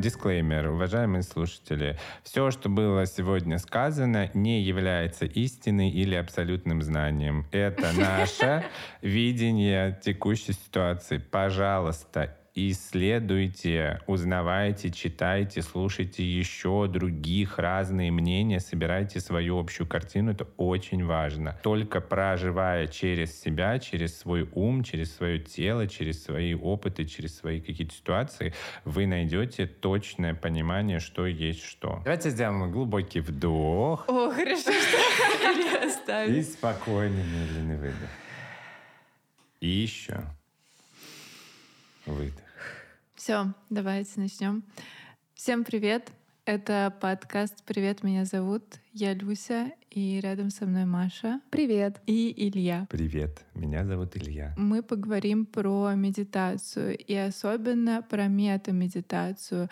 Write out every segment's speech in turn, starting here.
Дисклеймер, уважаемые слушатели. Все, что было сегодня сказано, не является истиной или абсолютным знанием. Это наше видение текущей ситуации. Пожалуйста, исследуйте, узнавайте, читайте, слушайте еще других разные мнения, собирайте свою общую картину. Это очень важно. Только проживая через себя, через свой ум, через свое тело, через свои опыты, через свои какие-то ситуации, вы найдете точное понимание, что есть что. Давайте сделаем глубокий вдох. О, хорошо, что. И спокойный медленный выдох. И еще. Выдох. Все, давайте начнем. Всем привет. Это подкаст «Привет, меня зовут». Я Люся, и рядом со мной Маша. Привет. И Илья. Привет, меня зовут Илья. Мы поговорим про медитацию, и особенно про метамедитацию.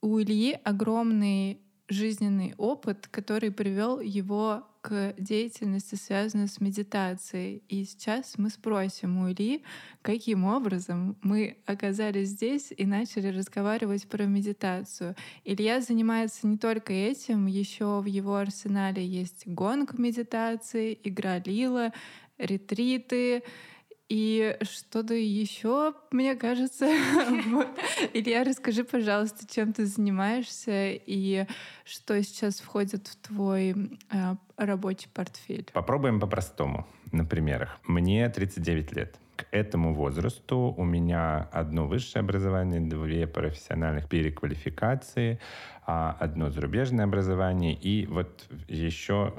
У Ильи огромный жизненный опыт, который привел его к деятельности, связанной с медитацией. И сейчас мы спросим у Ильи, каким образом мы оказались здесь и начали разговаривать про медитацию. Илья занимается не только этим, еще в его арсенале есть гонг медитации, игра лила, ретриты, и что-то еще, мне кажется. Илья, расскажи, пожалуйста, чем ты занимаешься и что сейчас входит в твой э, рабочий портфель. Попробуем по-простому на примерах. Мне 39 лет. К этому возрасту у меня одно высшее образование, две профессиональных переквалификации, а одно зарубежное образование и вот еще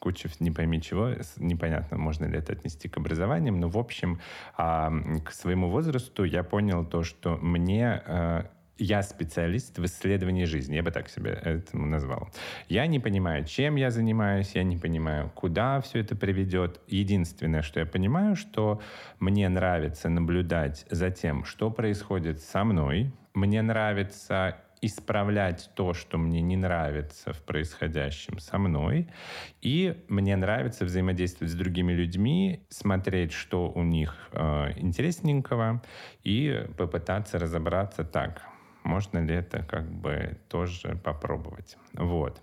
куча не пойми чего, непонятно, можно ли это отнести к образованиям, но в общем а, к своему возрасту я понял то, что мне а, я специалист в исследовании жизни, я бы так себя этому назвал. Я не понимаю, чем я занимаюсь, я не понимаю, куда все это приведет. Единственное, что я понимаю, что мне нравится наблюдать за тем, что происходит со мной. Мне нравится исправлять то, что мне не нравится в происходящем со мной. И мне нравится взаимодействовать с другими людьми, смотреть, что у них э, интересненького, и попытаться разобраться так, можно ли это как бы тоже попробовать. Вот.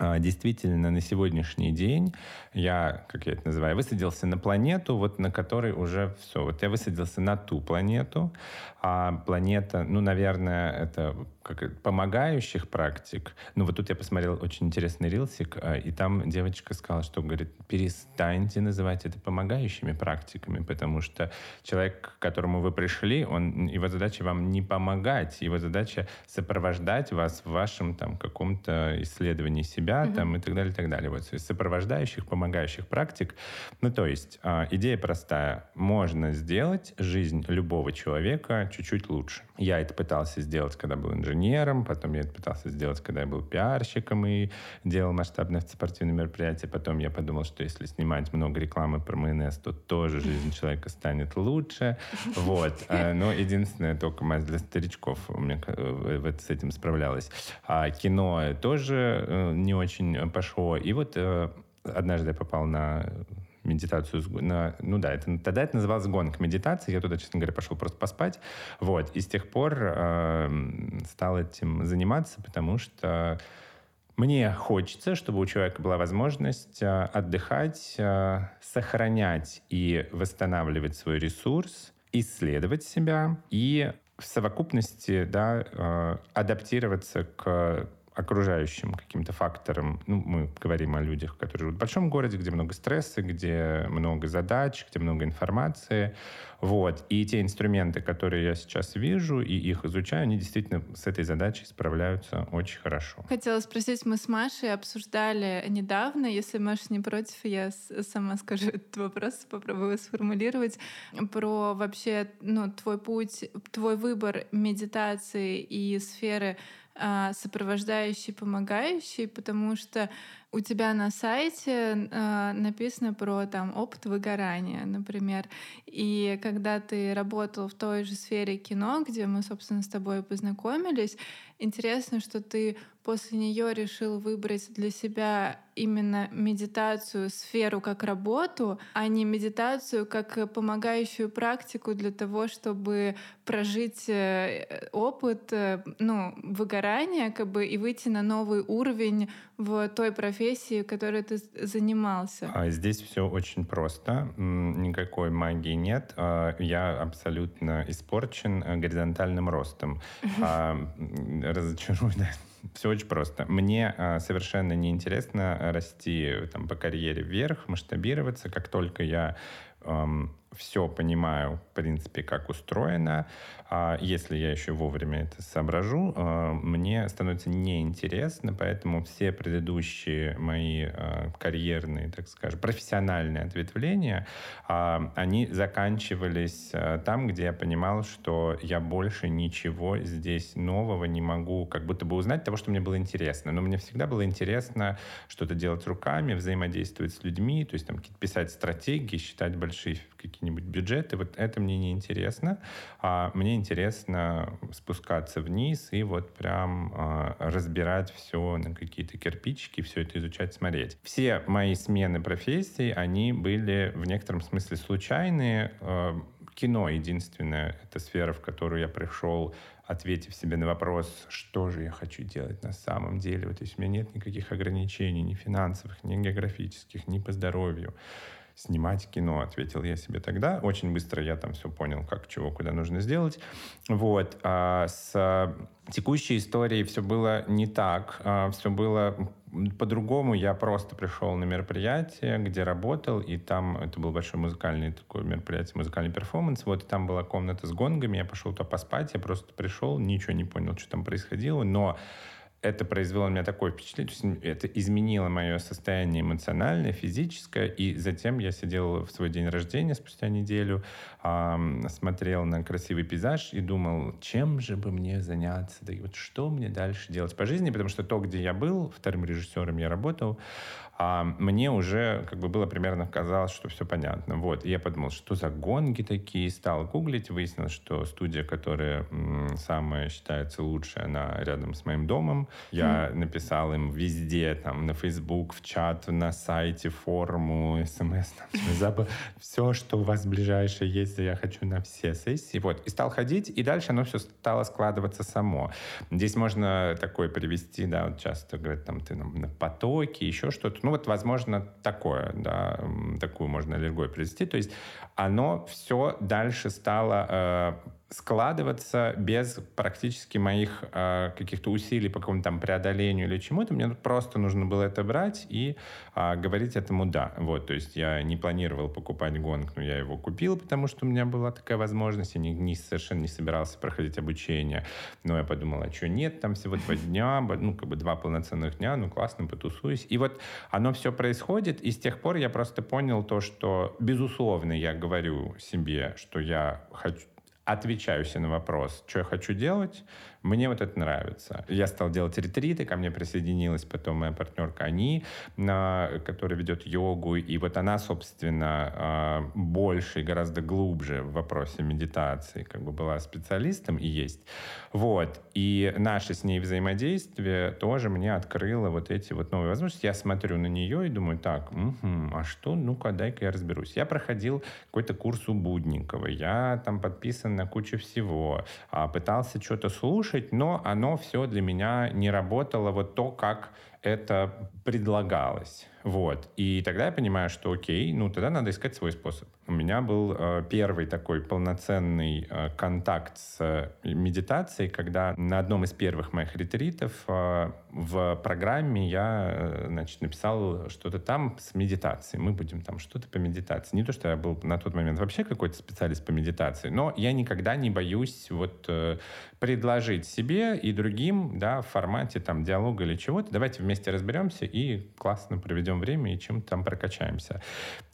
А, действительно, на сегодняшний день я, как я это называю, высадился на планету, вот на которой уже все. Вот я высадился на ту планету, а планета, ну, наверное, это как помогающих практик. Ну, вот тут я посмотрел очень интересный рилсик, а, и там девочка сказала, что, говорит, перестаньте называть это помогающими практиками, потому что человек, к которому вы пришли, он, его задача вам не помогать, его задача сопровождать вас в вашем там каком-то исследовании себя mm-hmm. там и так далее, и так далее. Вот сопровождающих, помогающих практик. Ну, то есть а, идея простая. Можно сделать жизнь любого человека чуть-чуть лучше. Я это пытался сделать, когда был инженером, потом я это пытался сделать, когда я был пиарщиком и делал масштабные спортивные мероприятия. Потом я подумал, что если снимать много рекламы про майонез, то тоже жизнь человека станет лучше. Вот. А, но единственное, только мазь для старичков у меня э, с этим справлялась. А кино тоже э, не очень пошло. И вот э, однажды я попал на медитацию, на, ну да, это, тогда это называлось гонг медитации, я туда, честно говоря, пошел просто поспать, вот, и с тех пор э, стал этим заниматься, потому что мне хочется, чтобы у человека была возможность э, отдыхать, э, сохранять и восстанавливать свой ресурс, исследовать себя и в совокупности да, э, адаптироваться к окружающим каким-то фактором. Ну, мы говорим о людях, которые живут в большом городе, где много стресса, где много задач, где много информации. Вот. И те инструменты, которые я сейчас вижу и их изучаю, они действительно с этой задачей справляются очень хорошо. Хотела спросить, мы с Машей обсуждали недавно, если Маша не против, я сама скажу этот вопрос, попробую сформулировать, про вообще ну, твой путь, твой выбор медитации и сферы сопровождающий, помогающий, потому что у тебя на сайте э, написано про там опыт выгорания, например. И когда ты работал в той же сфере кино, где мы, собственно, с тобой познакомились, интересно, что ты после нее решил выбрать для себя именно медитацию, сферу как работу, а не медитацию как помогающую практику для того, чтобы прожить э, опыт э, ну, выгорания как бы, и выйти на новый уровень в той профессии, которой ты занимался? А здесь все очень просто. Никакой магии нет. А, я абсолютно испорчен э, горизонтальным ростом. А, разочарую, все очень просто. Мне а, совершенно неинтересно расти там, по карьере вверх, масштабироваться. Как только я эм, все понимаю, в принципе, как устроено, а если я еще вовремя это соображу, э, мне становится неинтересно, поэтому все предыдущие мои э, карьерные, так скажем, профессиональные ответвления, а, они заканчивались там, где я понимал, что я больше ничего здесь нового не могу как будто бы узнать того, что мне было интересно. Но мне всегда было интересно что-то делать руками, взаимодействовать с людьми, то есть там писать стратегии, считать большие какие-нибудь бюджеты. Вот это мне не интересно. А мне интересно спускаться вниз и вот прям э, разбирать все на какие-то кирпичики, все это изучать, смотреть. Все мои смены профессий, они были в некотором смысле случайные. Э, кино единственная эта сфера, в которую я пришел, ответив себе на вопрос, что же я хочу делать на самом деле. Вот, есть у меня нет никаких ограничений, ни финансовых, ни географических, ни по здоровью снимать кино, ответил я себе тогда. Очень быстро я там все понял, как, чего, куда нужно сделать. Вот. А с текущей историей все было не так. А все было по-другому. Я просто пришел на мероприятие, где работал, и там это был большой музыкальный такое мероприятие, музыкальный перформанс. Вот, и там была комната с гонгами, я пошел туда поспать, я просто пришел, ничего не понял, что там происходило, но это произвело на меня такое впечатление, то есть это изменило мое состояние эмоциональное, физическое, и затем я сидел в свой день рождения спустя неделю, э, смотрел на красивый пейзаж и думал, чем же бы мне заняться, да и вот что мне дальше делать по жизни, потому что то, где я был, вторым режиссером я работал, а мне уже как бы было примерно казалось, что все понятно. Вот. И я подумал, что за гонки такие, стал гуглить, выяснилось, что студия, которая м, самая считается лучшей, она рядом с моим домом. Я mm. написал им везде, там, на Facebook, в чат, на сайте, форму, смс, там, все, что у вас ближайшее есть, я хочу на все сессии. Вот. И стал ходить, и дальше оно все стало складываться само. Здесь можно такое привести, да, вот часто говорят, там, ты на, на потоке, еще что-то. Ну вот, возможно, такое, да, такую можно аллергию привести. То есть оно все дальше стало э, складываться без практически моих э, каких-то усилий по какому-то там преодолению или чему-то. Мне просто нужно было это брать и э, говорить этому «да». Вот, то есть я не планировал покупать гонг, но я его купил, потому что у меня была такая возможность. Я не, не, совершенно не собирался проходить обучение. Но я подумал, а что нет, там всего два дня, ну, как бы два полноценных дня, ну, классно, потусуюсь. И вот оно все происходит, и с тех пор я просто понял то, что, безусловно, я говорю себе, что я хочу отвечаю себе на вопрос, что я хочу делать, мне вот это нравится. Я стал делать ретриты, ко мне присоединилась потом моя партнерка Ани, которая ведет йогу, и вот она, собственно, а, больше и гораздо глубже в вопросе медитации как бы была специалистом и есть. Вот. И наше с ней взаимодействие тоже мне открыло вот эти вот новые возможности. Я смотрю на нее и думаю, так, угу, а что? Ну-ка, дай-ка я разберусь. Я проходил какой-то курс у Будникова, я там подписан на кучу всего, а пытался что-то слушать, слушать, но оно все для меня не работало вот то, как это предлагалось. Вот. И тогда я понимаю, что окей, ну тогда надо искать свой способ. У меня был э, первый такой полноценный э, контакт с э, медитацией, когда на одном из первых моих ретритов э, в программе я э, значит, написал что-то там с медитацией. Мы будем там что-то по медитации. Не то, что я был на тот момент вообще какой-то специалист по медитации, но я никогда не боюсь вот э, предложить себе и другим, да, в формате там диалога или чего-то. Давайте вместе разберемся и классно проведем время и чем-то там прокачаемся.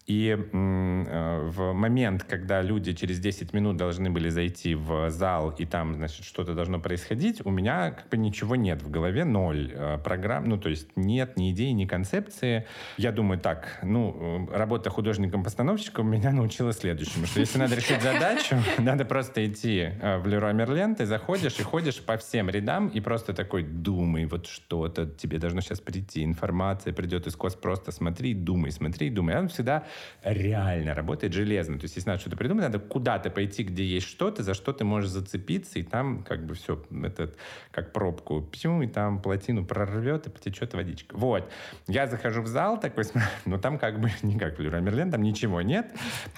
И э, в момент, когда люди через 10 минут должны были зайти в зал, и там, значит, что-то должно происходить, у меня как бы ничего нет в голове, ноль э, программ, ну, то есть нет ни идеи, ни концепции. Я думаю, так, ну, э, работа художником-постановщиком меня научила следующему, что если надо решить задачу, надо просто идти в Леруа Мерлен, ты заходишь и ходишь по всем рядам и просто такой думай, вот что-то тебе должно сейчас прийти, информация придет из кос, просто смотри, думай, смотри, думай. Он всегда реально работает железно. То есть, если надо что-то придумать, надо куда-то пойти, где есть что-то, за что ты можешь зацепиться, и там как бы все, этот, как пробку, пью, и там плотину прорвет, и потечет водичка. Вот. Я захожу в зал такой, ну там как бы не как Леруа Мерлен, там ничего нет,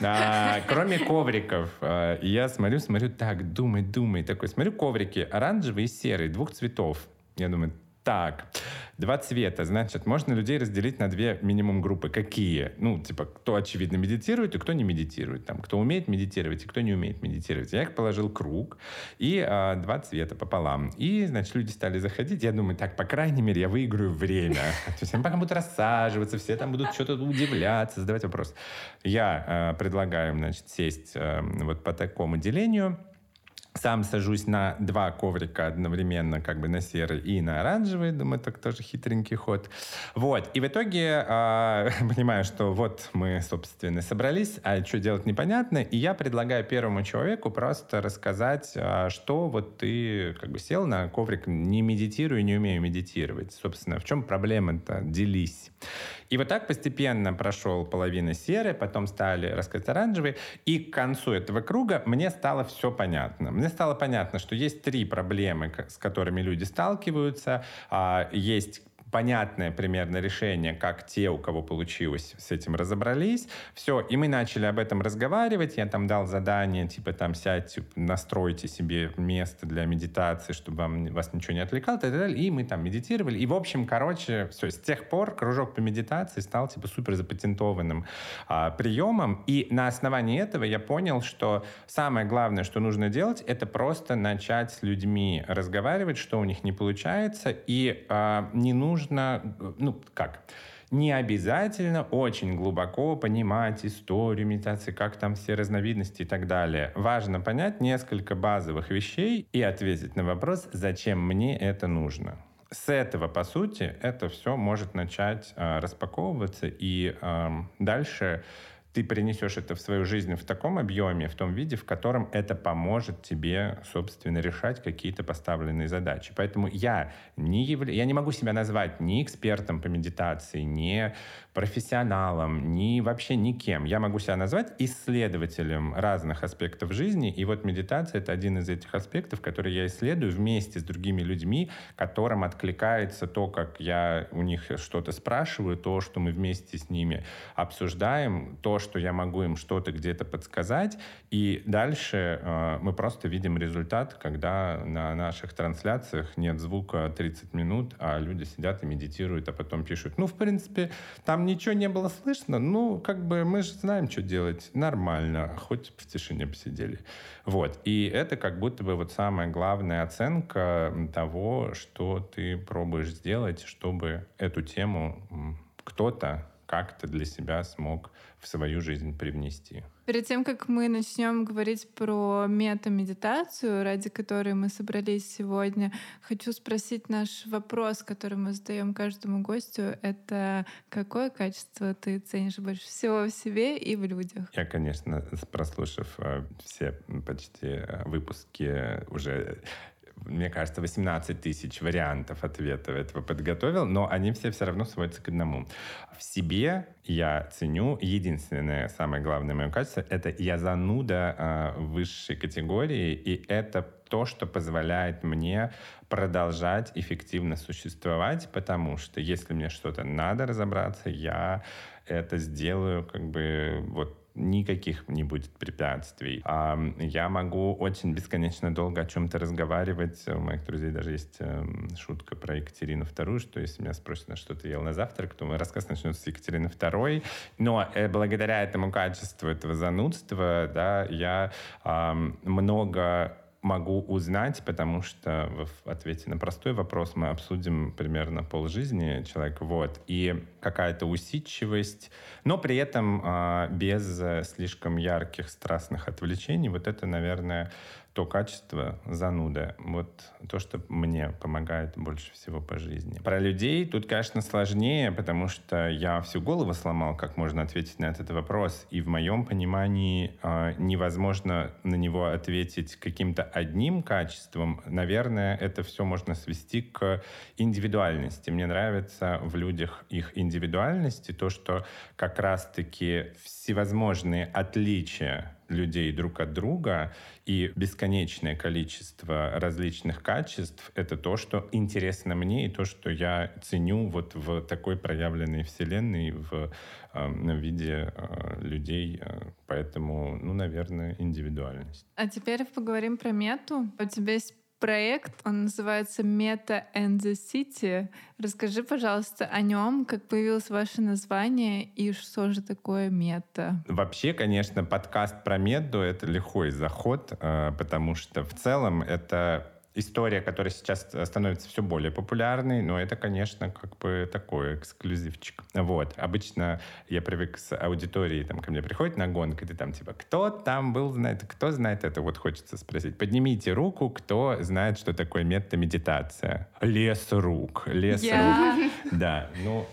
а, кроме ковриков. А, я смотрю, смотрю, так, думай, думай, такой, смотрю, коврики оранжевый и серый, двух цветов. Я думаю, так, два цвета, значит, можно людей разделить на две минимум группы. Какие? Ну, типа, кто, очевидно, медитирует и кто не медитирует. Там, кто умеет медитировать и кто не умеет медитировать. Я их положил круг и а, два цвета пополам. И, значит, люди стали заходить. Я думаю, так, по крайней мере, я выиграю время. То есть они пока будут рассаживаться, все там будут что-то удивляться, задавать вопрос. Я а, предлагаю, значит, сесть а, вот по такому делению сам сажусь на два коврика одновременно, как бы на серый и на оранжевый. Думаю, так тоже хитренький ход. Вот. И в итоге э, понимаю, что вот мы, собственно, собрались, а что делать непонятно. И я предлагаю первому человеку просто рассказать, э, что вот ты как бы сел на коврик, не медитирую, не умею медитировать. Собственно, в чем проблема-то? Делись. И вот так постепенно прошел половина серой, потом стали рассказать оранжевые. И к концу этого круга мне стало все понятно. Мне стало понятно, что есть три проблемы, с которыми люди сталкиваются. А, есть понятное примерно решение, как те, у кого получилось, с этим разобрались. Все, и мы начали об этом разговаривать. Я там дал задание, типа там сядьте, настройте себе место для медитации, чтобы вам, вас ничего не отвлекало, так далее. И мы там медитировали. И, в общем, короче, все, с тех пор кружок по медитации стал типа супер запатентованным а, приемом. И на основании этого я понял, что самое главное, что нужно делать, это просто начать с людьми разговаривать, что у них не получается, и а, не нужно нужно, ну, как, не обязательно очень глубоко понимать историю медитации, как там все разновидности и так далее. Важно понять несколько базовых вещей и ответить на вопрос, зачем мне это нужно. С этого, по сути, это все может начать э, распаковываться, и э, дальше ты принесешь это в свою жизнь в таком объеме, в том виде, в котором это поможет тебе, собственно, решать какие-то поставленные задачи. Поэтому я не, явля... я не могу себя назвать ни экспертом по медитации, ни профессионалом, ни вообще никем. Я могу себя назвать исследователем разных аспектов жизни, и вот медитация — это один из этих аспектов, который я исследую вместе с другими людьми, которым откликается то, как я у них что-то спрашиваю, то, что мы вместе с ними обсуждаем, то, что я могу им что-то где-то подсказать, и дальше э, мы просто видим результат, когда на наших трансляциях нет звука 30 минут, а люди сидят и медитируют, а потом пишут, ну, в принципе, там ничего не было слышно, ну, как бы мы же знаем, что делать. Нормально, хоть в тишине посидели. Вот. И это как будто бы вот самая главная оценка того, что ты пробуешь сделать, чтобы эту тему кто-то как-то для себя смог в свою жизнь привнести. Перед тем, как мы начнем говорить про мета-медитацию, ради которой мы собрались сегодня, хочу спросить наш вопрос, который мы задаем каждому гостю. Это какое качество ты ценишь больше всего в себе и в людях? Я, конечно, прослушав э, все почти э, выпуски уже мне кажется, 18 тысяч вариантов ответа этого подготовил, но они все все равно сводятся к одному. В себе я ценю единственное, самое главное мое качество — это я зануда э, высшей категории, и это то, что позволяет мне продолжать эффективно существовать, потому что если мне что-то надо разобраться, я это сделаю как бы вот никаких не будет препятствий. А я могу очень бесконечно долго о чем-то разговаривать. У моих друзей даже есть э, шутка про Екатерину II, что если меня спросят, на что ты ел на завтрак, то мой рассказ начнется с Екатерины II. Но э, благодаря этому качеству, этого занудства, да, я много могу узнать, потому что в ответе на простой вопрос мы обсудим примерно полжизни человека. Вот. И какая-то усидчивость, но при этом э, без слишком ярких страстных отвлечений. Вот это, наверное, то качество зануда. Вот то, что мне помогает больше всего по жизни. Про людей тут, конечно, сложнее, потому что я всю голову сломал, как можно ответить на этот вопрос. И в моем понимании э, невозможно на него ответить каким-то одним качеством. Наверное, это все можно свести к индивидуальности. Мне нравится в людях их индивидуальность и то, что как раз-таки всевозможные отличия людей друг от друга и бесконечное количество различных качеств — это то, что интересно мне и то, что я ценю вот в такой проявленной вселенной в, э, в виде э, людей. Поэтому, ну, наверное, индивидуальность. А теперь поговорим про мету. У тебя есть проект, он называется Meta and the City. Расскажи, пожалуйста, о нем, как появилось ваше название и что же такое мета. Вообще, конечно, подкаст про мету — это лихой заход, э, потому что в целом это история, которая сейчас становится все более популярной, но это, конечно, как бы такой эксклюзивчик. Вот. Обычно я привык с аудиторией, там, ко мне приходит на гонку, и ты там, типа, кто там был, знает, кто знает это? Вот хочется спросить. Поднимите руку, кто знает, что такое метамедитация. Лес рук. Лес я... рук. Да, ну,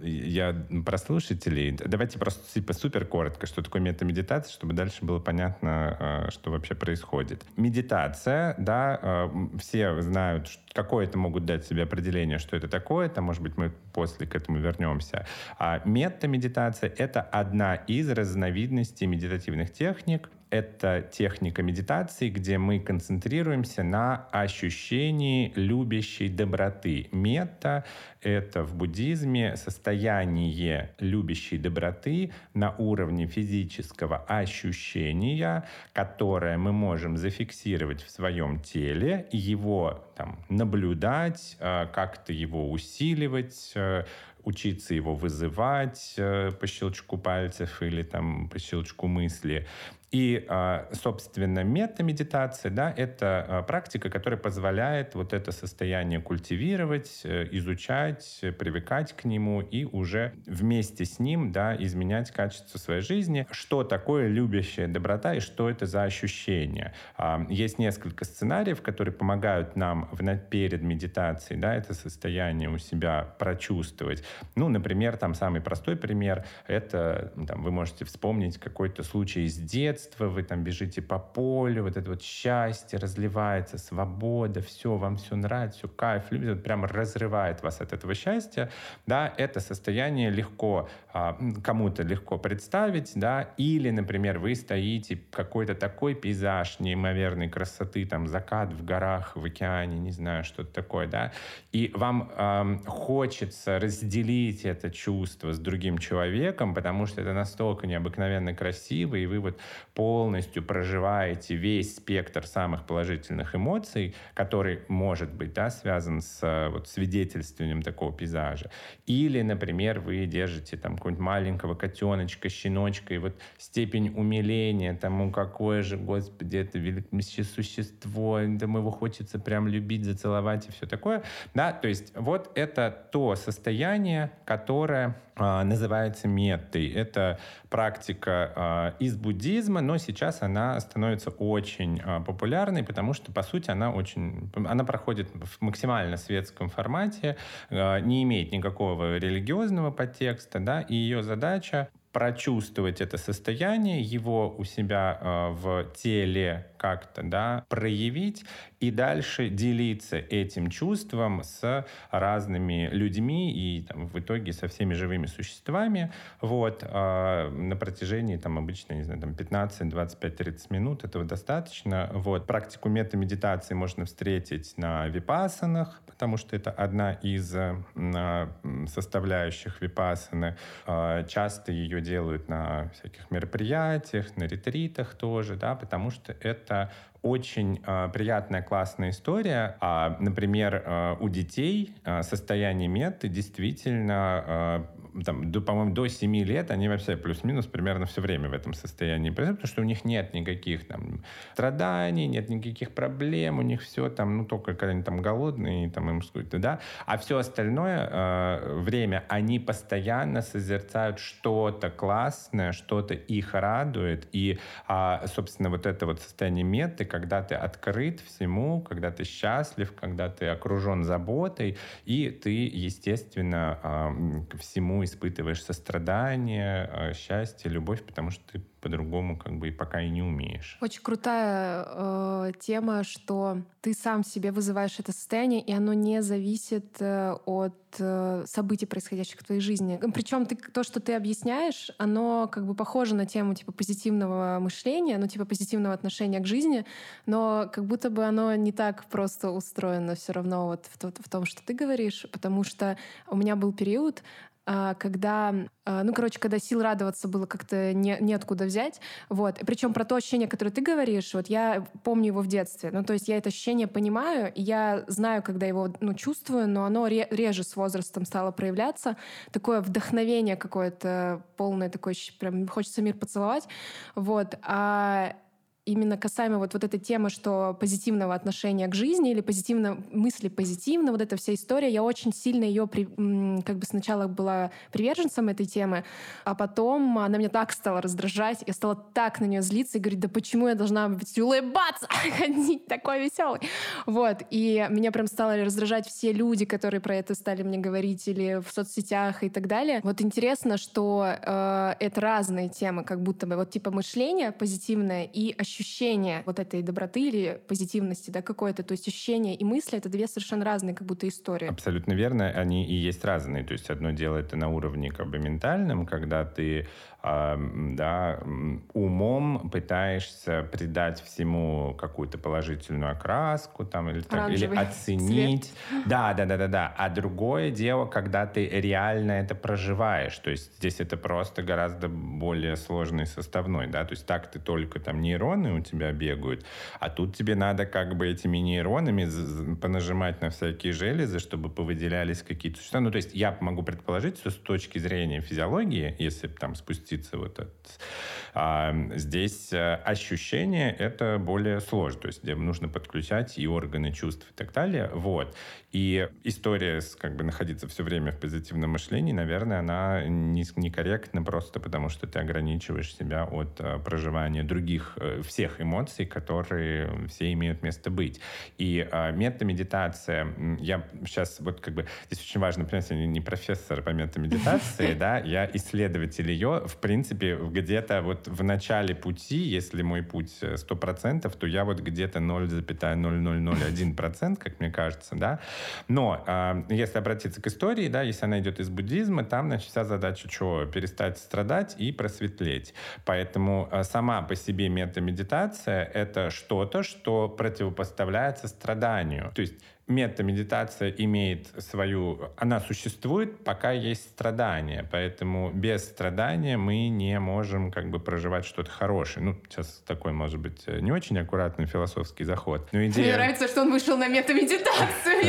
я про слушателей. Давайте просто типа супер коротко, что такое метамедитация, чтобы дальше было понятно, а, что вообще происходит. Медитация, да, а, все знают, какое это могут дать себе определение, что это такое, там, может быть, мы после к этому вернемся. А метамедитация — это одна из разновидностей медитативных техник, это техника медитации, где мы концентрируемся на ощущении любящей доброты. Мета — это в буддизме состояние любящей доброты на уровне физического ощущения, которое мы можем зафиксировать в своем теле, его там, наблюдать, э, как-то его усиливать, э, учиться его вызывать э, по щелчку пальцев или там по щелчку мысли. И, а, собственно, метамедитация, да, это а, практика, которая позволяет вот это состояние культивировать, э, изучать, привыкать к нему и уже вместе с ним, да, изменять качество своей жизни. Что такое любящая доброта и что это за ощущение? А, есть несколько сценариев, которые помогают нам в, перед медитацией, да, это состояние у себя прочувствовать. Ну, например, там самый простой пример, это там, вы можете вспомнить какой-то случай из детства, детства, вы там бежите по полю, вот это вот счастье разливается, свобода, все, вам все нравится, все кайф, любит, вот прямо разрывает вас от этого счастья, да, это состояние легко, а, кому-то легко представить, да, или, например, вы стоите, какой-то такой пейзаж неимоверной красоты, там, закат в горах, в океане, не знаю, что-то такое, да, и вам эм, хочется разделить это чувство с другим человеком, потому что это настолько необыкновенно красиво, и вы вот полностью проживаете весь спектр самых положительных эмоций, который может быть да, связан с вот, свидетельствованием такого пейзажа. Или, например, вы держите там какого-нибудь маленького котеночка, щеночка, и вот степень умиления тому, какое же, господи, это великое существо, там его хочется прям любить, зацеловать и все такое. Да, то есть вот это то состояние, которое а, называется меттой. Это практика а, из буддизма, но сейчас она становится очень а, популярной, потому что, по сути, она очень... Она проходит в максимально светском формате, не имеет никакого религиозного подтекста, да, и ее задача прочувствовать это состояние, его у себя э, в теле как-то да, проявить и дальше делиться этим чувством с разными людьми и там, в итоге со всеми живыми существами вот, э, на протяжении там, обычно не знаю, там, 15, 25, 30 минут. Этого достаточно. Вот. Практику метамедитации можно встретить на випасанах, потому что это одна из э, составляющих випасаны. Э, часто ее делают на всяких мероприятиях, на ретритах тоже, да, потому что это очень э, приятная, классная история. А, например, э, у детей э, состояние меты действительно там, до, по-моему, до 7 лет они вообще плюс-минус примерно все время в этом состоянии, потому что у них нет никаких там страданий, нет никаких проблем, у них все там, ну, только когда они там голодные, там им что-то, да, а все остальное э, время они постоянно созерцают что-то классное, что-то их радует, и, э, собственно, вот это вот состояние меты, когда ты открыт всему, когда ты счастлив, когда ты окружен заботой, и ты, естественно, э, всему испытываешь сострадание, э, счастье, любовь, потому что ты по-другому как бы и пока и не умеешь. Очень крутая э, тема, что ты сам себе вызываешь это состояние, и оно не зависит э, от э, событий, происходящих в твоей жизни. Причем ты, то, что ты объясняешь, оно как бы похоже на тему типа позитивного мышления, ну типа позитивного отношения к жизни, но как будто бы оно не так просто устроено все равно вот в, в том, что ты говоришь, потому что у меня был период, когда, а, ну, короче, когда сил радоваться было как-то не, неоткуда взять. Вот. Причем про то ощущение, которое ты говоришь, вот я помню его в детстве. Ну, то есть я это ощущение понимаю, я знаю, когда его, ну, чувствую, но оно реже с возрастом стало проявляться. Такое вдохновение какое-то полное, такое, прям хочется мир поцеловать. Вот. А именно касаемо вот, вот этой темы, что позитивного отношения к жизни или позитивно, мысли позитивно, вот эта вся история, я очень сильно ее при, как бы сначала была приверженцем этой темы, а потом она меня так стала раздражать, я стала так на нее злиться и говорить, да почему я должна быть улыбаться, ходить такой веселый. Вот. И меня прям стало раздражать все люди, которые про это стали мне говорить или в соцсетях и так далее. Вот интересно, что э, это разные темы, как будто бы вот типа мышление позитивное и ощущение ощущение вот этой доброты или позитивности, да, какое-то, то есть ощущение и мысли — это две совершенно разные как будто истории. Абсолютно верно, они и есть разные. То есть одно дело это на уровне как бы ментальном, когда ты да, умом пытаешься придать всему какую-то положительную окраску там, или, там, или оценить. Цвет. Да, да, да, да, да. А другое дело, когда ты реально это проживаешь. То есть здесь это просто гораздо более сложный составной. Да? То есть так ты только там нейроны у тебя бегают, а тут тебе надо как бы этими нейронами понажимать на всякие железы, чтобы повыделялись какие-то существа. Ну, то есть я могу предположить, что с точки зрения физиологии, если там спустить запуститься вот этот. А здесь э, ощущение это более сложно, то есть где нужно подключать и органы чувств и так далее. Вот. И история с как бы находиться все время в позитивном мышлении, наверное, она не, некорректна просто потому, что ты ограничиваешь себя от uh, проживания других, uh, всех эмоций, которые все имеют место быть. И uh, метамедитация, я сейчас вот как бы, здесь очень важно, понимаете, я не профессор по метамедитации, да, я исследователь ее, в принципе, где-то вот в начале пути, если мой путь 100%, то я вот где-то 0,0001%, как мне кажется, да, но э, если обратиться к истории, да, если она идет из буддизма, там, значит, вся задача что? Перестать страдать и просветлеть. Поэтому э, сама по себе метамедитация — это что-то, что противопоставляется страданию. То есть метамедитация имеет свою... Она существует, пока есть страдания. Поэтому без страдания мы не можем как бы проживать что-то хорошее. Ну, сейчас такой, может быть, не очень аккуратный философский заход. Но идея... Мне нравится, что он вышел на метамедитацию.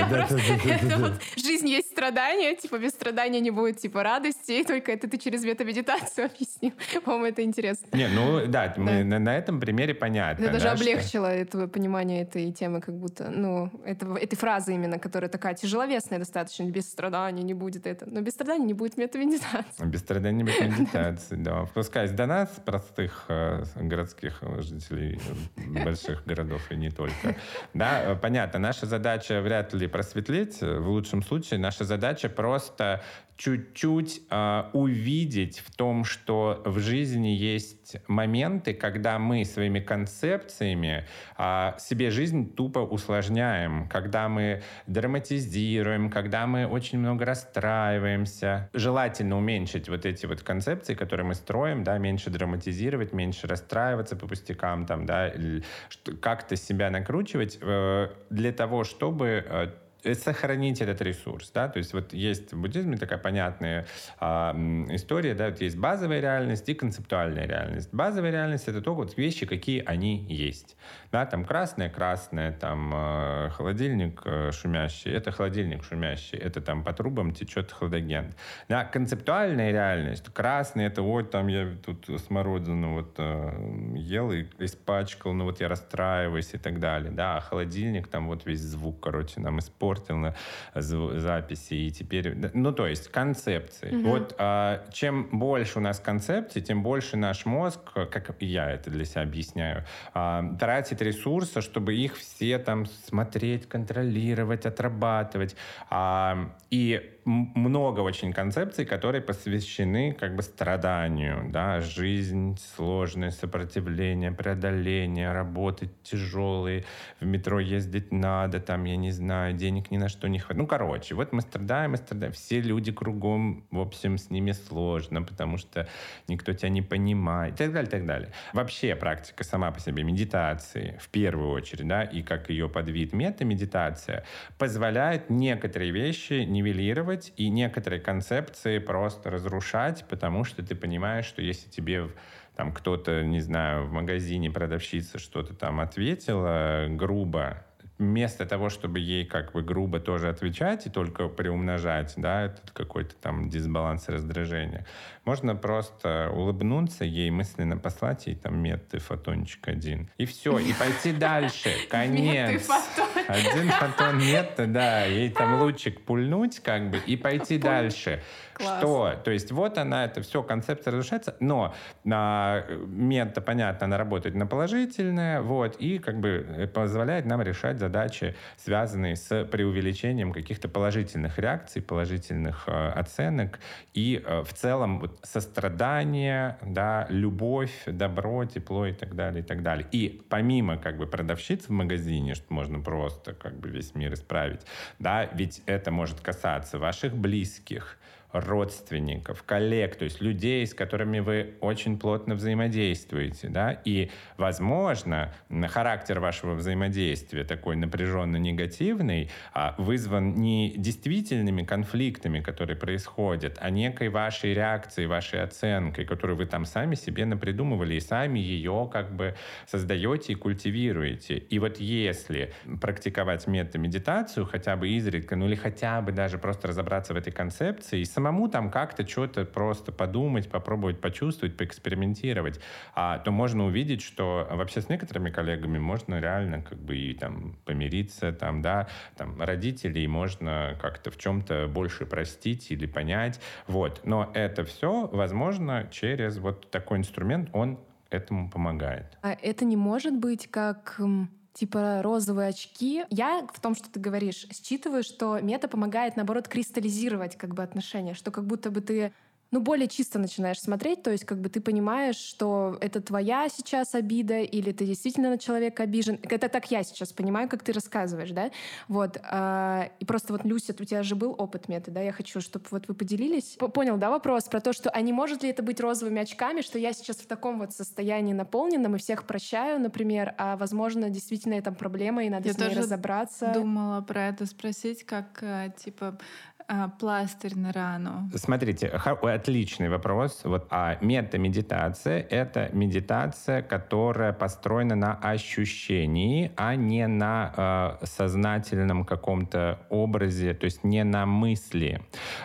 Жизнь есть страдания, типа без страдания не будет типа радости, только это ты через метамедитацию объяснил. По-моему, это интересно. Не, ну да, мы на этом примере понятно. Это даже облегчило это понимание этой темы, как будто, ну, этой фразы фраза именно, которая такая тяжеловесная достаточно, без страданий не будет это. Но без страданий не будет метамедитации. Без страданий не будет медитации, да. Пускай до нас, простых э, городских жителей больших городов и не только. Да, э, понятно, наша задача вряд ли просветлить, в лучшем случае наша задача просто чуть-чуть э, увидеть в том, что в жизни есть моменты, когда мы своими концепциями э, себе жизнь тупо усложняем, когда мы драматизируем, когда мы очень много расстраиваемся. Желательно уменьшить вот эти вот концепции, которые мы строим, да, меньше драматизировать, меньше расстраиваться по пустякам, там, да, как-то себя накручивать э, для того, чтобы э, сохранить этот ресурс, да, то есть вот есть в буддизме такая понятная а, история, да, вот есть базовая реальность и концептуальная реальность. Базовая реальность — это то вот вещи, какие они есть, да, там красное — красное, там э, холодильник э, шумящий — это холодильник шумящий, это там по трубам течет хладоген. Да, концептуальная реальность — красный — это вот там я тут смородину вот э, ел и испачкал, ну вот я расстраиваюсь и так далее, да, а холодильник там вот весь звук, короче, нам испортил испортил на записи, и теперь... Ну, то есть концепции. Угу. Вот а, чем больше у нас концепций, тем больше наш мозг, как я это для себя объясняю, а, тратит ресурсы, чтобы их все там смотреть, контролировать, отрабатывать. А, и много очень концепций, которые посвящены как бы страданию, да, жизнь, сложное сопротивление, преодоление, работы тяжелые, в метро ездить надо, там, я не знаю, денег ни на что не хватает. Ну, короче, вот мы страдаем, мы страдаем. Все люди кругом, в общем, с ними сложно, потому что никто тебя не понимает, и так далее, и так далее. Вообще практика сама по себе медитации, в первую очередь, да, и как ее подвид метамедитация, позволяет некоторые вещи нивелировать анализировать и некоторые концепции просто разрушать, потому что ты понимаешь, что если тебе там кто-то, не знаю, в магазине продавщица что-то там ответила грубо, вместо того, чтобы ей как бы грубо тоже отвечать и только приумножать, да, этот какой-то там дисбаланс раздражения, можно просто улыбнуться ей, мысленно послать ей там меты фотончик один. И все, и пойти дальше. Конец. Один фотон меты, да, ей там лучик пульнуть как бы и пойти дальше. Что? То есть вот она, это все, концепция разрушается, но а, мета, понятно, она работает на положительное, вот, и как бы э, позволяет нам решать задачи, связанные с преувеличением каких-то положительных реакций, положительных э, оценок и э, в целом вот, сострадание, да, любовь, добро, тепло и так далее, и так далее. И помимо как бы продавщиц в магазине, что можно просто как бы весь мир исправить, да, ведь это может касаться ваших близких, родственников, коллег, то есть людей, с которыми вы очень плотно взаимодействуете, да, и, возможно, характер вашего взаимодействия такой напряженно-негативный а, вызван не действительными конфликтами, которые происходят, а некой вашей реакцией, вашей оценкой, которую вы там сами себе напридумывали и сами ее как бы создаете и культивируете. И вот если практиковать метамедитацию хотя бы изредка, ну или хотя бы даже просто разобраться в этой концепции и самому там как-то что-то просто подумать, попробовать почувствовать, поэкспериментировать, а, то можно увидеть, что вообще с некоторыми коллегами можно реально как бы и там помириться, там, да, там родителей можно как-то в чем-то больше простить или понять, вот. Но это все возможно через вот такой инструмент, он этому помогает. А это не может быть как типа розовые очки. Я в том, что ты говоришь, считываю, что мета помогает, наоборот, кристаллизировать как бы отношения, что как будто бы ты ну, более чисто начинаешь смотреть, то есть как бы ты понимаешь, что это твоя сейчас обида, или ты действительно на человека обижен. Это так я сейчас понимаю, как ты рассказываешь, да? Вот. А, и просто вот, Люся, у тебя же был опыт метода, да? Я хочу, чтобы вот вы поделились. Понял, да, вопрос про то, что, а не может ли это быть розовыми очками, что я сейчас в таком вот состоянии наполненном и всех прощаю, например, а, возможно, действительно это проблема, и надо я с ней разобраться. думала про это спросить, как, э, типа, а, пластырь на рану? Смотрите, отличный вопрос. Вот, а метамедитация — это медитация, которая построена на ощущении, а не на э, сознательном каком-то образе, то есть не на мысли.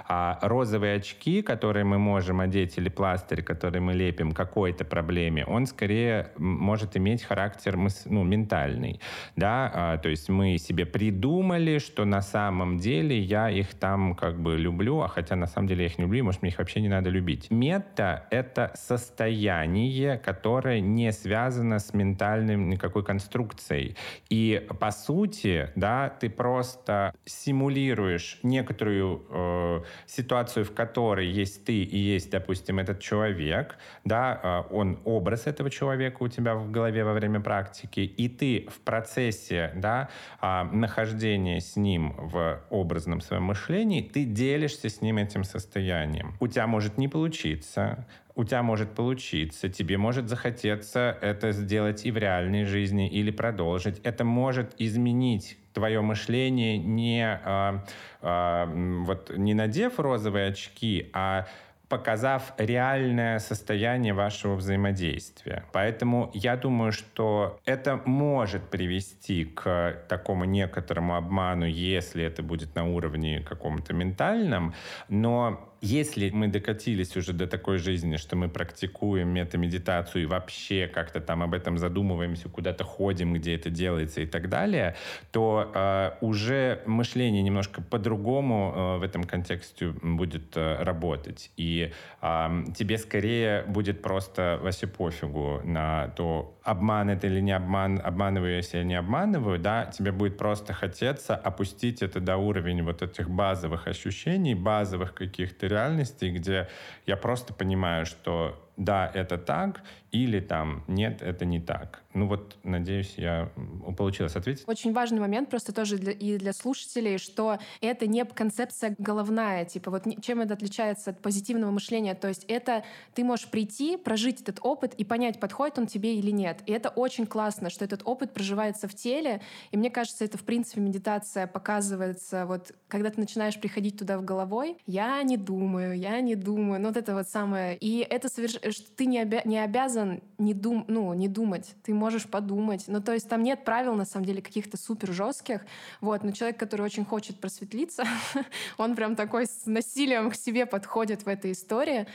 А розовые очки, которые мы можем одеть, или пластырь, который мы лепим какой-то проблеме, он скорее может иметь характер ну, ментальный. Да? А, то есть мы себе придумали, что на самом деле я их там как бы люблю, а хотя на самом деле я их не люблю, может, мне их вообще не надо любить. Мета — это состояние, которое не связано с ментальным никакой конструкцией. И, по сути, да, ты просто симулируешь некоторую э, ситуацию, в которой есть ты и есть, допустим, этот человек, да, э, он образ этого человека у тебя в голове во время практики, и ты в процессе, да, э, нахождения с ним в образном своем мышлении, ты делишься с ним этим состоянием. У тебя может не получиться, у тебя может получиться, тебе может захотеться это сделать и в реальной жизни, или продолжить. Это может изменить твое мышление не, а, а, вот, не надев розовые очки, а показав реальное состояние вашего взаимодействия. Поэтому я думаю, что это может привести к такому некоторому обману, если это будет на уровне каком-то ментальном, но если мы докатились уже до такой жизни, что мы практикуем метамедитацию и вообще как-то там об этом задумываемся, куда-то ходим, где это делается и так далее, то э, уже мышление немножко по-другому э, в этом контексте будет э, работать. И э, тебе скорее будет просто вообще пофигу на то, обман это или не обман, обманываю я не обманываю, да, тебе будет просто хотеться опустить это до уровня вот этих базовых ощущений, базовых каких-то реальностей, где я просто понимаю, что да, это так, или там нет, это не так. Ну вот, надеюсь, я получилось ответить. Очень важный момент просто тоже для, и для слушателей, что это не концепция головная, типа вот чем это отличается от позитивного мышления. То есть это ты можешь прийти, прожить этот опыт и понять, подходит он тебе или нет. И это очень классно, что этот опыт проживается в теле. И мне кажется, это в принципе медитация показывается вот когда ты начинаешь приходить туда в головой, я не думаю, я не думаю, ну вот это вот самое. И это соверш... что ты не, обя... не обязан не, дум... ну, не думать, ты можешь подумать. Ну то есть там нет правил, на самом деле, каких-то супер жестких. Вот, но человек, который очень хочет просветлиться, он прям такой с насилием к себе подходит в этой истории.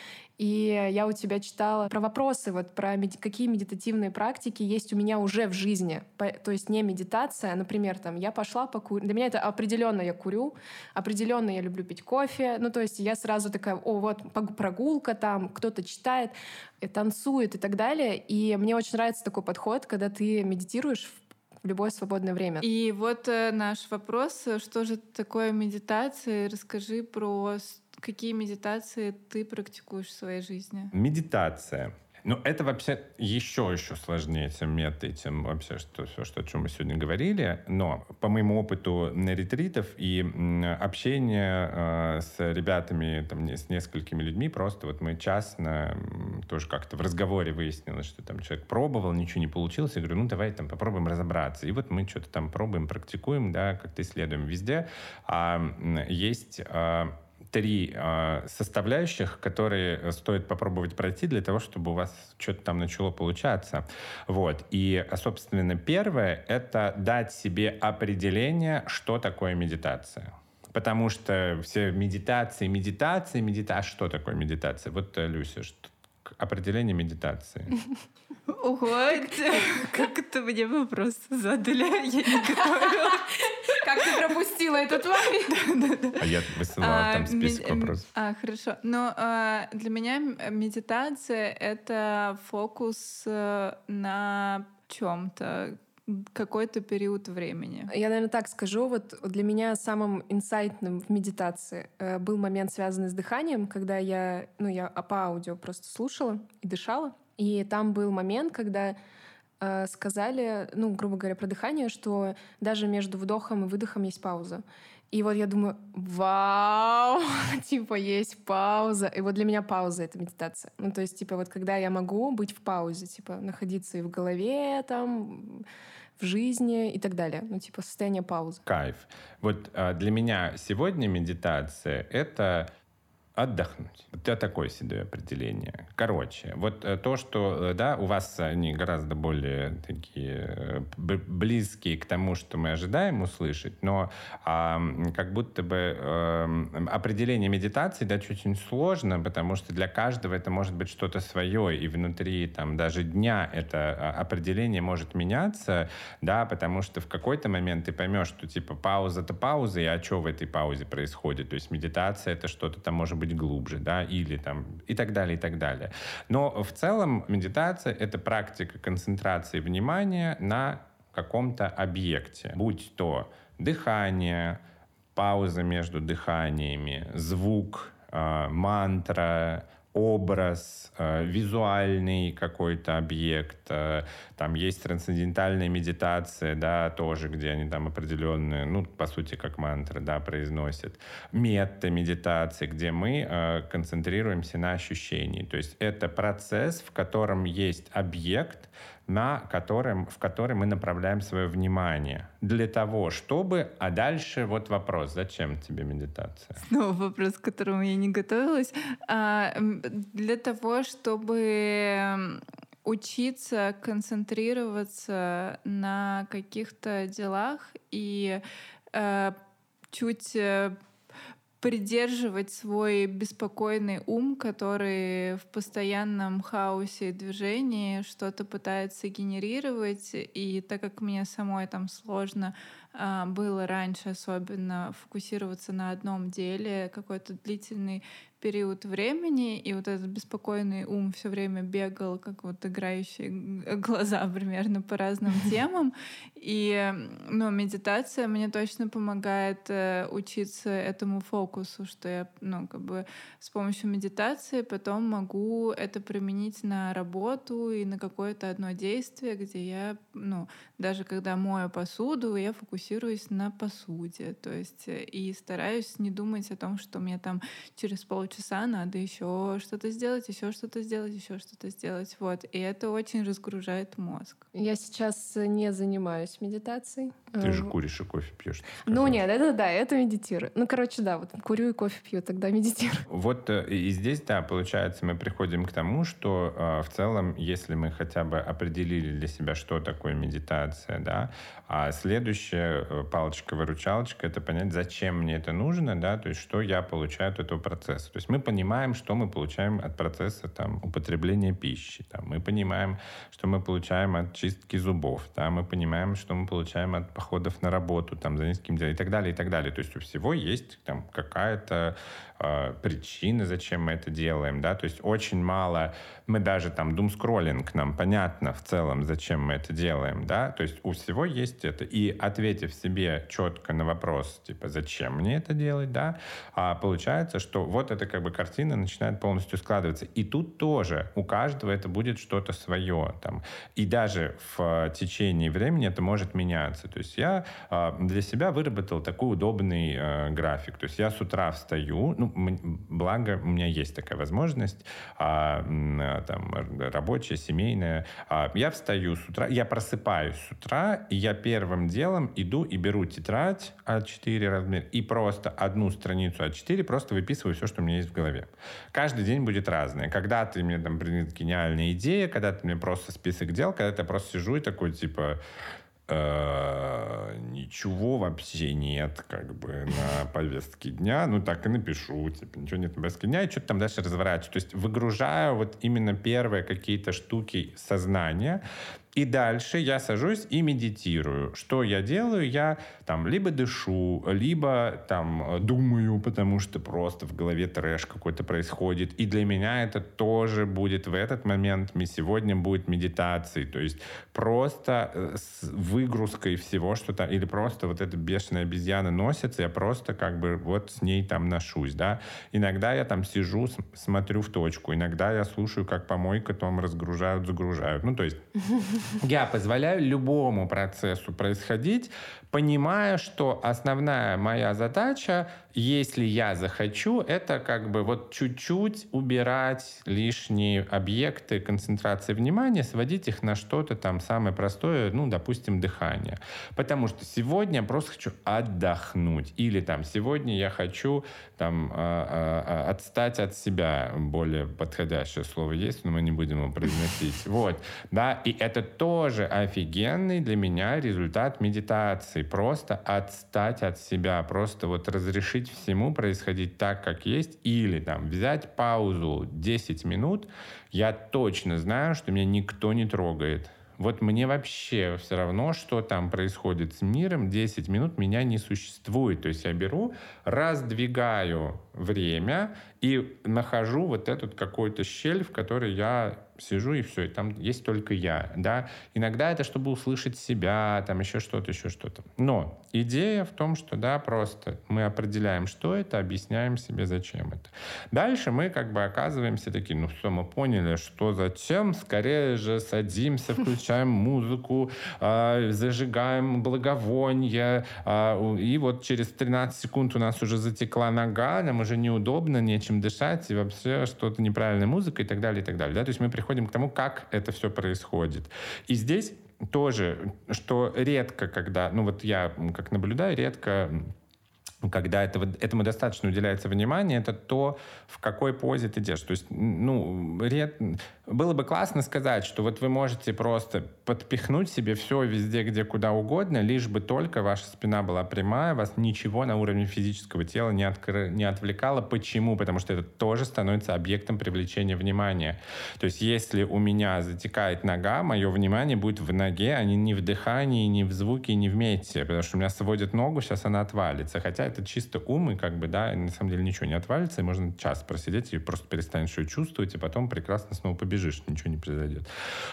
И я у тебя читала про вопросы, вот про меди- какие медитативные практики есть у меня уже в жизни. По- то есть не медитация, например, там я пошла покурить. Для меня это определенно я курю, определенно я люблю пить кофе. Ну, то есть я сразу такая, о, вот прогулка там, кто-то читает, э, танцует и так далее. И мне очень нравится такой подход, когда ты медитируешь в любое свободное время. И вот э, наш вопрос, что же такое медитация? Расскажи про Какие медитации ты практикуешь в своей жизни? Медитация. Ну, это вообще еще еще сложнее, чем метод, чем вообще что, все, что, о чем мы сегодня говорили. Но по моему опыту на ретритов и общения э, с ребятами, там, с несколькими людьми, просто вот мы частно тоже как-то в разговоре выяснилось, что там человек пробовал, ничего не получилось. Я говорю, ну, давай там попробуем разобраться. И вот мы что-то там пробуем, практикуем, да, как-то исследуем везде. А есть... А, три э, составляющих, которые стоит попробовать пройти для того, чтобы у вас что-то там начало получаться. Вот. И, собственно, первое — это дать себе определение, что такое медитация. Потому что все медитации, медитации, медитация. А что такое медитация? Вот, э, Люся, что определение медитации. Ого, как это мне вопрос задали? Я не готовила. Как ты пропустила этот момент? А я высылала там список вопросов. А, хорошо. Но а, для меня медитация — это фокус э, на чем-то, какой-то период времени. Я, наверное, так скажу. Вот для меня самым инсайтным в медитации э, был момент, связанный с дыханием, когда я, ну, я по аудио просто слушала и дышала. И там был момент, когда э, сказали, ну, грубо говоря, про дыхание, что даже между вдохом и выдохом есть пауза. И вот я думаю, вау, типа есть пауза. И вот для меня пауза — это медитация. Ну, то есть, типа, вот когда я могу быть в паузе, типа, находиться и в голове, там, в жизни и так далее. Ну, типа, состояние паузы. Кайф. Вот а, для меня сегодня медитация — это отдохнуть. Это такое себе определение. Короче, вот э, то, что, э, да, у вас они гораздо более такие э, близкие к тому, что мы ожидаем услышать, но а, как будто бы а, определение медитации дать очень сложно, потому что для каждого это может быть что-то свое, и внутри там даже дня это а, определение может меняться, да, потому что в какой-то момент ты поймешь, что типа пауза-то пауза, и а что в этой паузе происходит? То есть медитация это что-то там может быть глубже, да, или там и так далее, и так далее. Но в целом медитация — это практика концентрации внимания на каком-то объекте, будь то дыхание, пауза между дыханиями, звук, э, мантра, образ, э, визуальный какой-то объект. Э, там есть трансцендентальная медитация, да, тоже, где они там определенные, ну, по сути, как мантры, да, произносят. Мета-медитация, где мы э, концентрируемся на ощущении. То есть это процесс, в котором есть объект, на котором, в который мы направляем свое внимание. Для того, чтобы... А дальше вот вопрос, зачем тебе медитация? Снова вопрос, к которому я не готовилась. А, для того, чтобы учиться концентрироваться на каких-то делах и э, чуть э, придерживать свой беспокойный ум, который в постоянном хаосе и движении что-то пытается генерировать. И так как мне самой там сложно а, было раньше особенно фокусироваться на одном деле какой-то длительный период времени, и вот этот беспокойный ум все время бегал, как вот играющие глаза примерно по разным темам. И ну, медитация мне точно помогает э, учиться этому фокусу, что я ну, как бы с помощью медитации потом могу это применить на работу и на какое-то одно действие, где я, ну, даже когда мою посуду, я фокусируюсь на посуде. То есть э, и стараюсь не думать о том, что мне там через полчаса полчаса надо еще что-то сделать, еще что-то сделать, еще что-то сделать. Вот. И это очень разгружает мозг. Я сейчас не занимаюсь медитацией. Ты же эм, куришь и кофе пьешь. Ну нет, это да, это медитирую. Ну, короче, да, вот курю и кофе пью, тогда медитирую. Вот э, и здесь, да, получается, мы приходим к тому, что э, в целом, если мы хотя бы определили для себя, что такое медитация, да, а следующая э, палочка-выручалочка — это понять, зачем мне это нужно, да, то есть что я получаю от этого процесса. То есть мы понимаем, что мы получаем от процесса там, употребления пищи, там, мы понимаем, что мы получаем от чистки зубов, да, мы понимаем, что мы получаем от походов на работу, там, за низким делом и так далее, и так далее. То есть у всего есть там какая-то э, причина, зачем мы это делаем, да, то есть очень мало, мы даже там думскроллинг, нам понятно в целом, зачем мы это делаем, да, то есть у всего есть это, и ответив себе четко на вопрос, типа, зачем мне это делать, да, а получается, что вот эта как бы картина начинает полностью складываться, и тут тоже у каждого это будет что-то свое, там, и даже в течение времени это может меняться, то есть я э, для себя выработал такой удобный э, график, то есть я с утра встаю, ну, благо у меня есть такая возможность, а, там, рабочая, семейная. А, я встаю с утра, я просыпаюсь с утра, и я первым делом иду и беру тетрадь А4 размер и просто одну страницу А4 просто выписываю все, что у меня есть в голове. Каждый день будет разное. Когда-то мне там принят гениальная идея, когда-то мне просто список дел, когда-то я просто сижу и такой, типа, Э, ничего вообще нет как бы на повестке дня, ну так и напишу, типа ничего нет на повестке дня, и что-то там дальше разворачиваю. То есть выгружаю вот именно первые какие-то штуки сознания, и дальше я сажусь и медитирую. Что я делаю? Я там либо дышу, либо там думаю, потому что просто в голове трэш какой-то происходит. И для меня это тоже будет в этот момент, сегодня будет медитацией. То есть просто э, с выгрузкой всего, что там, или просто вот эта бешеная обезьяна носится, я просто как бы вот с ней там ношусь, да. Иногда я там сижу, смотрю в точку, иногда я слушаю, как помойка там разгружают, загружают. Ну, то есть я позволяю любому процессу происходить, понимая, что основная моя задача если я захочу, это как бы вот чуть-чуть убирать лишние объекты концентрации внимания, сводить их на что-то там самое простое, ну, допустим, дыхание. Потому что сегодня я просто хочу отдохнуть. Или там сегодня я хочу там а, а, а, отстать от себя. Более подходящее слово есть, но мы не будем его произносить. Вот. Да, и это тоже офигенный для меня результат медитации. Просто отстать от себя, просто вот разрешить всему происходить так, как есть, или там взять паузу 10 минут, я точно знаю, что меня никто не трогает. Вот мне вообще все равно, что там происходит с миром, 10 минут меня не существует. То есть я беру, раздвигаю время и нахожу вот этот какой-то щель, в которой я сижу и все, и там есть только я, да. Иногда это чтобы услышать себя, там еще что-то, еще что-то. Но идея в том, что, да, просто мы определяем, что это, объясняем себе, зачем это. Дальше мы как бы оказываемся такие, ну все, мы поняли, что зачем, скорее же садимся, включаем музыку, э, зажигаем благовоние, э, и вот через 13 секунд у нас уже затекла нога, нам уже неудобно, нечем дышать, и вообще что-то неправильная музыка и так далее, и так далее, да, то есть мы приходим переходим к тому, как это все происходит. И здесь тоже, что редко, когда, ну вот я как наблюдаю, редко когда этого, этому достаточно уделяется внимание, это то, в какой позе ты держишь. То есть, ну, ред... было бы классно сказать, что вот вы можете просто подпихнуть себе все везде, где куда угодно, лишь бы только ваша спина была прямая, вас ничего на уровне физического тела не, откр... не отвлекало. Почему? Потому что это тоже становится объектом привлечения внимания. То есть, если у меня затекает нога, мое внимание будет в ноге, а не в дыхании, не в звуке, не в мете. Потому что у меня сводит ногу, сейчас она отвалится. Хотя это чисто ум, и как бы, да, на самом деле ничего не отвалится, и можно час просидеть и просто перестанешь ее чувствовать, и потом прекрасно снова побежишь, ничего не произойдет.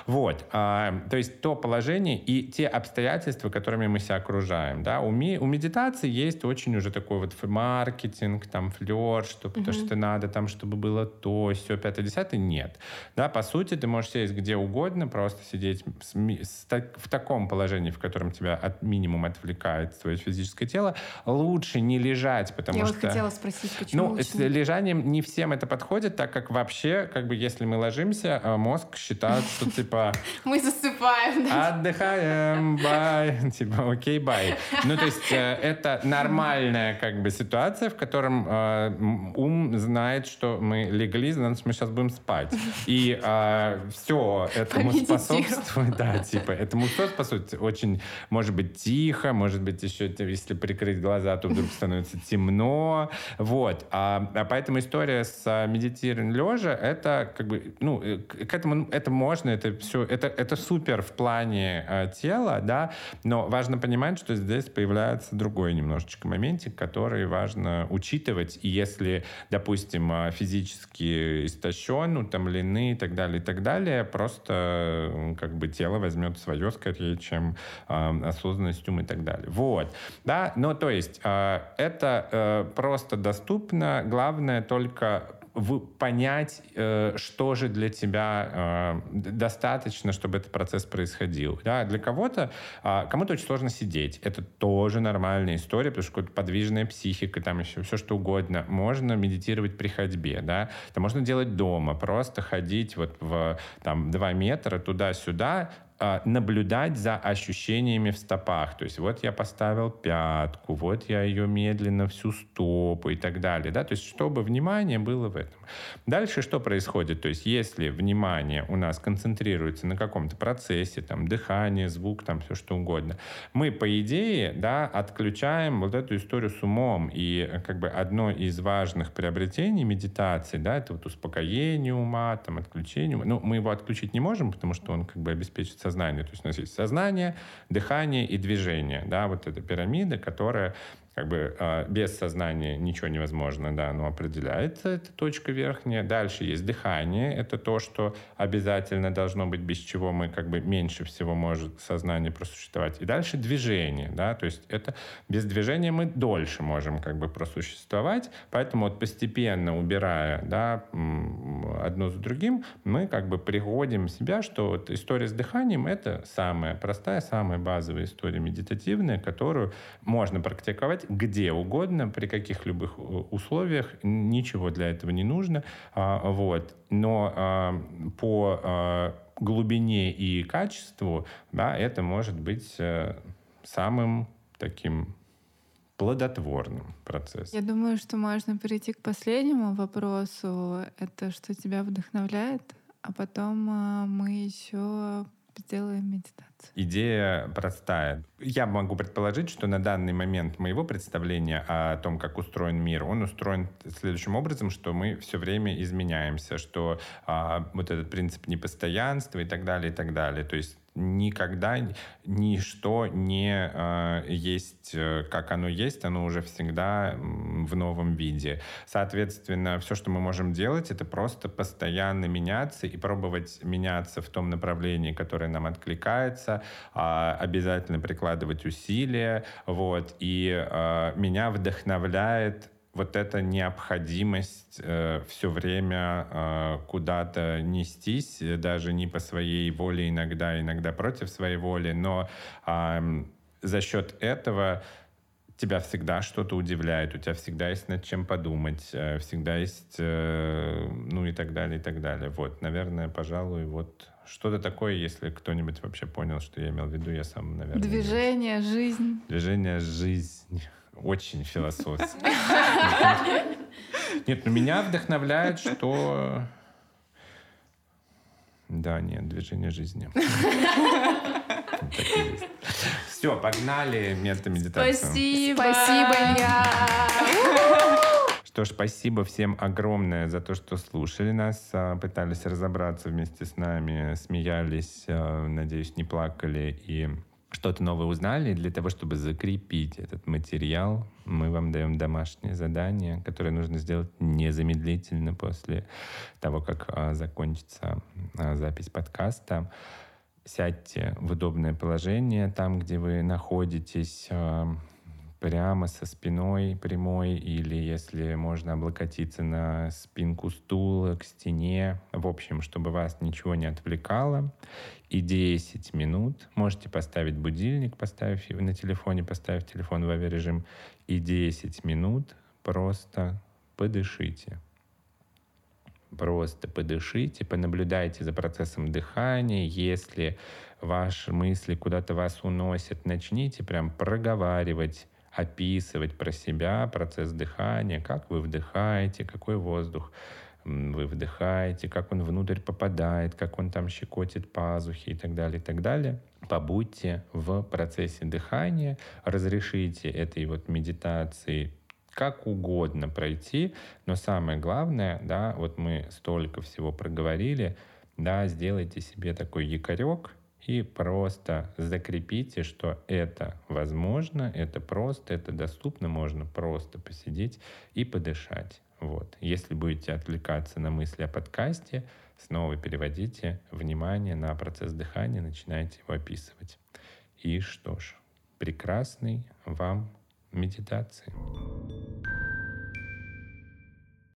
Вот. А, то есть то положение и те обстоятельства, которыми мы себя окружаем, да, у, ми, у медитации есть очень уже такой вот маркетинг, там, флер, что, mm-hmm. то, что надо там, чтобы было то, все, пятое, десятое, нет. Да, по сути, ты можешь сесть где угодно, просто сидеть с, с, в таком положении, в котором тебя от минимум отвлекает твое физическое тело, лучше не лежать, потому Я что... Я вот хотела спросить, почему? Ну, с лежанием не всем это подходит, так как вообще, как бы, если мы ложимся, а, мозг считает, что, типа... Мы засыпаем. Отдыхаем, бай. Типа, окей, бай. Ну, то есть, э, это нормальная, как бы, ситуация, в котором э, ум знает, что мы легли, значит, мы сейчас будем спать. И э, все этому способствует. Да, типа, этому все способствует. Очень, может быть, тихо, может быть, еще, если прикрыть глаза, то вдруг становится темно. Вот. А, а поэтому история с а, медитированием лежа, это как бы, ну, э, к этому это можно, это все, это, это супер в плане э, тела, да, но важно понимать, что здесь появляется другой немножечко моментик, который важно учитывать. И если, допустим, физически истощен, утомлены и так далее, и так далее, просто как бы тело возьмет свое скорее, чем э, осознанность, ум и так далее. Вот. Да, ну, то есть это э, просто доступно. Главное только понять, э, что же для тебя э, достаточно, чтобы этот процесс происходил. Да, для кого-то, а, кому-то очень сложно сидеть. Это тоже нормальная история, потому что подвижная психика, там еще все что угодно. Можно медитировать при ходьбе, да. Это можно делать дома, просто ходить вот в там, 2 метра туда-сюда, наблюдать за ощущениями в стопах. То есть вот я поставил пятку, вот я ее медленно всю стопу и так далее. Да? То есть чтобы внимание было в этом. Дальше что происходит? То есть если внимание у нас концентрируется на каком-то процессе, там дыхание, звук, там все что угодно, мы по идее да, отключаем вот эту историю с умом. И как бы одно из важных приобретений медитации, да, это вот успокоение ума, там отключение ума. Ну, мы его отключить не можем, потому что он как бы обеспечит сознание. То есть у нас есть сознание, дыхание и движение. Да, вот эта пирамида, которая как бы э, без сознания ничего невозможно, да, но определяется эта точка верхняя. Дальше есть дыхание, это то, что обязательно должно быть, без чего мы как бы меньше всего может сознание просуществовать. И дальше движение, да, то есть это без движения мы дольше можем как бы просуществовать, поэтому вот постепенно убирая, да, одно за другим, мы как бы приходим в себя, что вот история с дыханием это самая простая, самая базовая история медитативная, которую можно практиковать где угодно, при каких любых э, условиях, ничего для этого не нужно. А, вот. Но а, по а, глубине и качеству, да, это может быть э, самым таким плодотворным процессом. Я думаю, что можно перейти к последнему вопросу. Это что тебя вдохновляет? А потом мы еще сделаем медитацию. Идея простая. Я могу предположить, что на данный момент моего представления о том, как устроен мир, он устроен следующим образом, что мы все время изменяемся, что а, вот этот принцип непостоянства и так далее, и так далее. То есть никогда ничто не э, есть, как оно есть, оно уже всегда в новом виде. Соответственно, все, что мы можем делать, это просто постоянно меняться и пробовать меняться в том направлении, которое нам откликается, э, обязательно прикладывать усилия. Вот. И э, меня вдохновляет вот эта необходимость э, все время э, куда-то нестись, даже не по своей воле иногда, иногда против своей воли, но э, за счет этого тебя всегда что-то удивляет, у тебя всегда есть над чем подумать, э, всегда есть, э, ну и так далее, и так далее. Вот, наверное, пожалуй, вот что-то такое, если кто-нибудь вообще понял, что я имел в виду, я сам, наверное... Движение, жизнь. Движение, жизнь. Очень философски. Нет, ну меня вдохновляет, что... Да, нет, движение жизни. Все, погнали метамедитацию. Спасибо. Спасибо, Илья. Что ж, спасибо всем огромное за то, что слушали нас, а, пытались разобраться вместе с нами, смеялись, а, надеюсь, не плакали и что-то новое узнали. Для того, чтобы закрепить этот материал, мы вам даем домашнее задание, которое нужно сделать незамедлительно после того, как а, закончится запись подкаста. Сядьте в удобное положение там, где вы находитесь, прямо со спиной прямой или если можно облокотиться на спинку стула к стене. В общем, чтобы вас ничего не отвлекало. И 10 минут можете поставить будильник, поставив на телефоне, поставив телефон в авиарежим. И 10 минут просто подышите. Просто подышите, понаблюдайте за процессом дыхания. Если ваши мысли куда-то вас уносят, начните прям проговаривать описывать про себя процесс дыхания, как вы вдыхаете, какой воздух вы вдыхаете, как он внутрь попадает, как он там щекотит пазухи и так далее, и так далее. Побудьте в процессе дыхания, разрешите этой вот медитации как угодно пройти, но самое главное, да, вот мы столько всего проговорили, да, сделайте себе такой якорек, и просто закрепите, что это возможно, это просто, это доступно, можно просто посидеть и подышать. Вот. Если будете отвлекаться на мысли о подкасте, снова переводите внимание на процесс дыхания, начинайте его описывать. И что ж, прекрасной вам медитации.